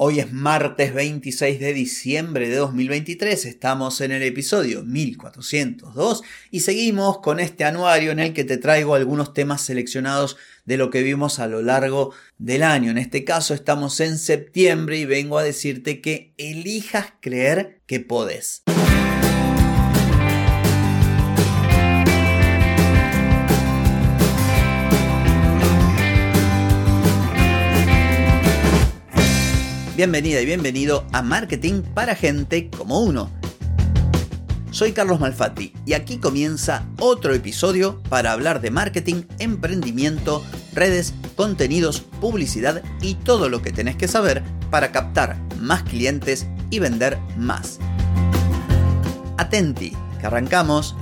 Hoy es martes 26 de diciembre de 2023, estamos en el episodio 1402 y seguimos con este anuario en el que te traigo algunos temas seleccionados de lo que vimos a lo largo del año. En este caso estamos en septiembre y vengo a decirte que elijas creer que podés. Bienvenida y bienvenido a Marketing para gente como uno. Soy Carlos Malfatti y aquí comienza otro episodio para hablar de marketing, emprendimiento, redes, contenidos, publicidad y todo lo que tenés que saber para captar más clientes y vender más. Atenti, que arrancamos.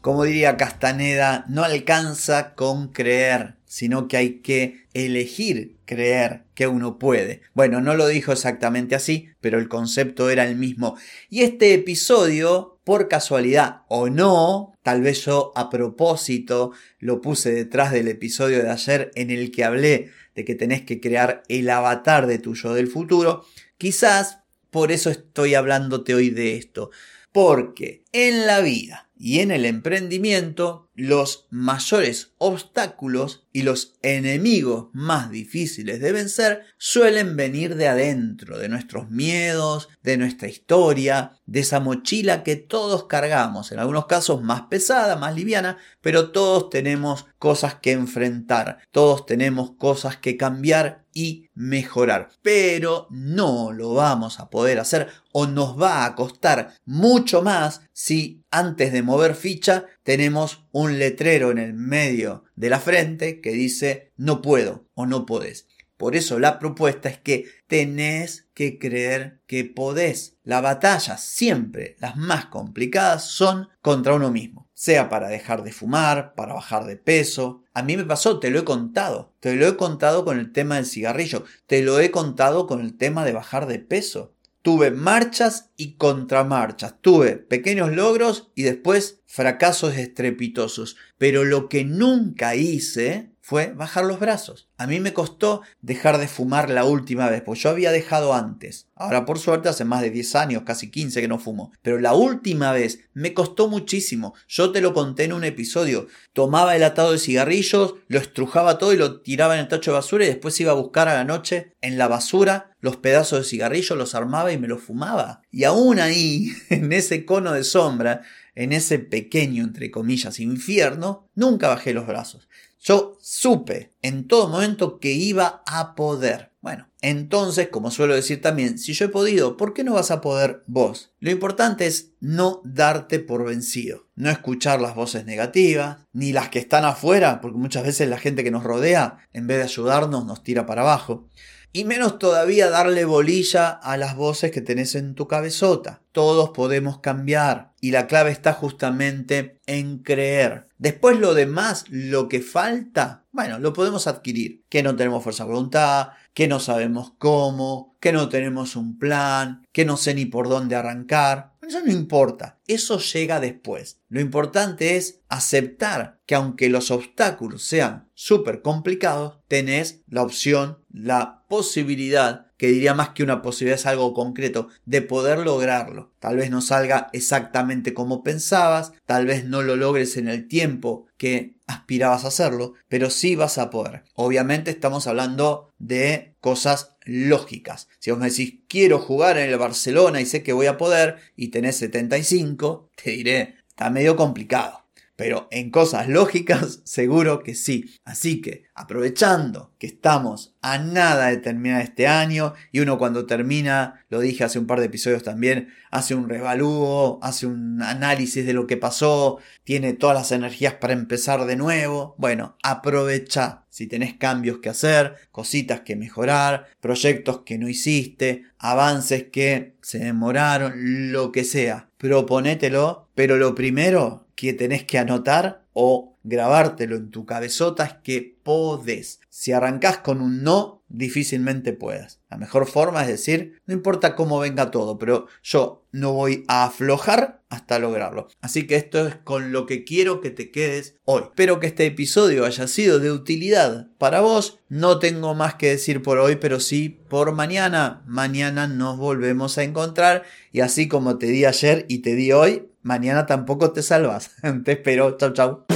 Como diría Castaneda, no alcanza con creer, sino que hay que elegir creer que uno puede. Bueno, no lo dijo exactamente así, pero el concepto era el mismo. Y este episodio, por casualidad o no, tal vez yo a propósito lo puse detrás del episodio de ayer en el que hablé de que tenés que crear el avatar de tu yo del futuro, quizás por eso estoy hablándote hoy de esto. Porque en la vida y en el emprendimiento, los mayores obstáculos y los enemigos más difíciles de vencer suelen venir de adentro, de nuestros miedos, de nuestra historia, de esa mochila que todos cargamos, en algunos casos más pesada, más liviana, pero todos tenemos cosas que enfrentar, todos tenemos cosas que cambiar y mejorar, pero no lo vamos a poder hacer o nos va a costar mucho más si antes de mover ficha tenemos un letrero en el medio de la frente que dice no puedo o no podés. Por eso la propuesta es que tenés que creer que podés. La batalla siempre, las más complicadas, son contra uno mismo. Sea para dejar de fumar, para bajar de peso. A mí me pasó, te lo he contado. Te lo he contado con el tema del cigarrillo. Te lo he contado con el tema de bajar de peso. Tuve marchas y contramarchas, tuve pequeños logros y después fracasos estrepitosos, pero lo que nunca hice fue bajar los brazos. A mí me costó dejar de fumar la última vez, pues yo había dejado antes. Ahora por suerte hace más de 10 años, casi 15 que no fumo. Pero la última vez me costó muchísimo. Yo te lo conté en un episodio. Tomaba el atado de cigarrillos, lo estrujaba todo y lo tiraba en el tacho de basura y después iba a buscar a la noche en la basura los pedazos de cigarrillo, los armaba y me los fumaba. Y aún ahí, en ese cono de sombra, en ese pequeño, entre comillas, infierno, nunca bajé los brazos. Yo supe en todo momento que iba a poder. Bueno, entonces, como suelo decir también, si yo he podido, ¿por qué no vas a poder vos? Lo importante es no darte por vencido, no escuchar las voces negativas, ni las que están afuera, porque muchas veces la gente que nos rodea, en vez de ayudarnos, nos tira para abajo. Y menos todavía darle bolilla a las voces que tenés en tu cabezota. Todos podemos cambiar y la clave está justamente en creer. Después lo demás, lo que falta, bueno, lo podemos adquirir. Que no tenemos fuerza de voluntad, que no sabemos cómo, que no tenemos un plan, que no sé ni por dónde arrancar. Eso no importa, eso llega después. Lo importante es aceptar que aunque los obstáculos sean súper complicados, tenés la opción, la posibilidad, que diría más que una posibilidad es algo concreto, de poder lograrlo. Tal vez no salga exactamente como pensabas, tal vez no lo logres en el tiempo que aspirabas a hacerlo, pero sí vas a poder. Obviamente estamos hablando de cosas lógicas. Si vos me decís, quiero jugar en el Barcelona y sé que voy a poder, y tenés 75, te diré, está medio complicado. Pero en cosas lógicas, seguro que sí. Así que, aprovechando que estamos a nada de terminar este año, y uno cuando termina, lo dije hace un par de episodios también, hace un revalúo, hace un análisis de lo que pasó, tiene todas las energías para empezar de nuevo. Bueno, aprovecha si tenés cambios que hacer, cositas que mejorar, proyectos que no hiciste, avances que se demoraron, lo que sea. Proponételo, pero lo primero que tenés que anotar o grabártelo en tu cabezota es que podés. Si arrancás con un no, difícilmente puedas. La mejor forma es decir, no importa cómo venga todo, pero yo no voy a aflojar hasta lograrlo. Así que esto es con lo que quiero que te quedes hoy. Espero que este episodio haya sido de utilidad para vos. No tengo más que decir por hoy, pero sí por mañana. Mañana nos volvemos a encontrar y así como te di ayer y te di hoy, mañana tampoco te salvas. te espero. Chau, chau.